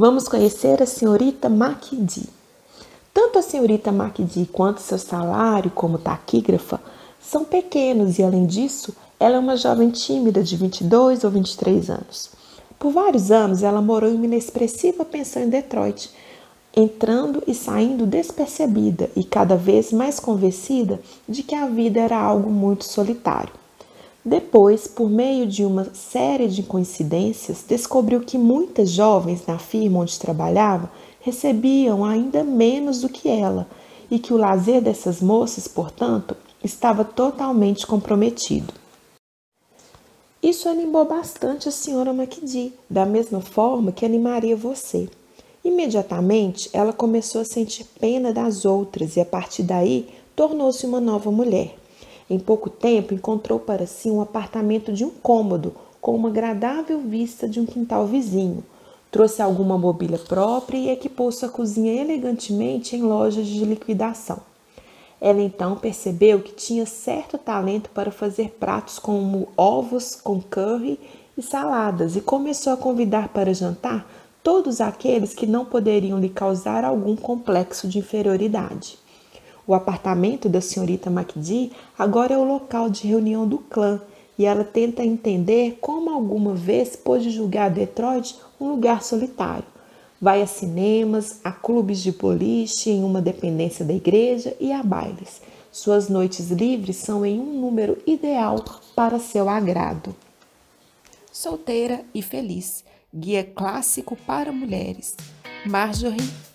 Vamos conhecer a senhorita MacD. Tanto a senhorita MacD quanto seu salário como taquígrafa são pequenos e, além disso, ela é uma jovem tímida de 22 ou 23 anos. Por vários anos, ela morou em uma inexpressiva pensão em Detroit, entrando e saindo despercebida e cada vez mais convencida de que a vida era algo muito solitário. Depois, por meio de uma série de coincidências, descobriu que muitas jovens na firma onde trabalhava recebiam ainda menos do que ela e que o lazer dessas moças, portanto, estava totalmente comprometido. Isso animou bastante a senhora MacD, da mesma forma que animaria você. Imediatamente, ela começou a sentir pena das outras e, a partir daí, tornou-se uma nova mulher. Em pouco tempo, encontrou para si um apartamento de um cômodo, com uma agradável vista de um quintal vizinho. Trouxe alguma mobília própria e equipou sua cozinha elegantemente em lojas de liquidação. Ela então percebeu que tinha certo talento para fazer pratos como ovos com curry e saladas e começou a convidar para jantar todos aqueles que não poderiam lhe causar algum complexo de inferioridade. O apartamento da senhorita MacD agora é o local de reunião do clã e ela tenta entender como alguma vez pôde julgar Detroit um lugar solitário Vai a cinemas, a clubes de boliche em uma dependência da igreja e a bailes. Suas noites livres são em um número ideal para seu agrado. Solteira e feliz. Guia clássico para mulheres. Marjorie.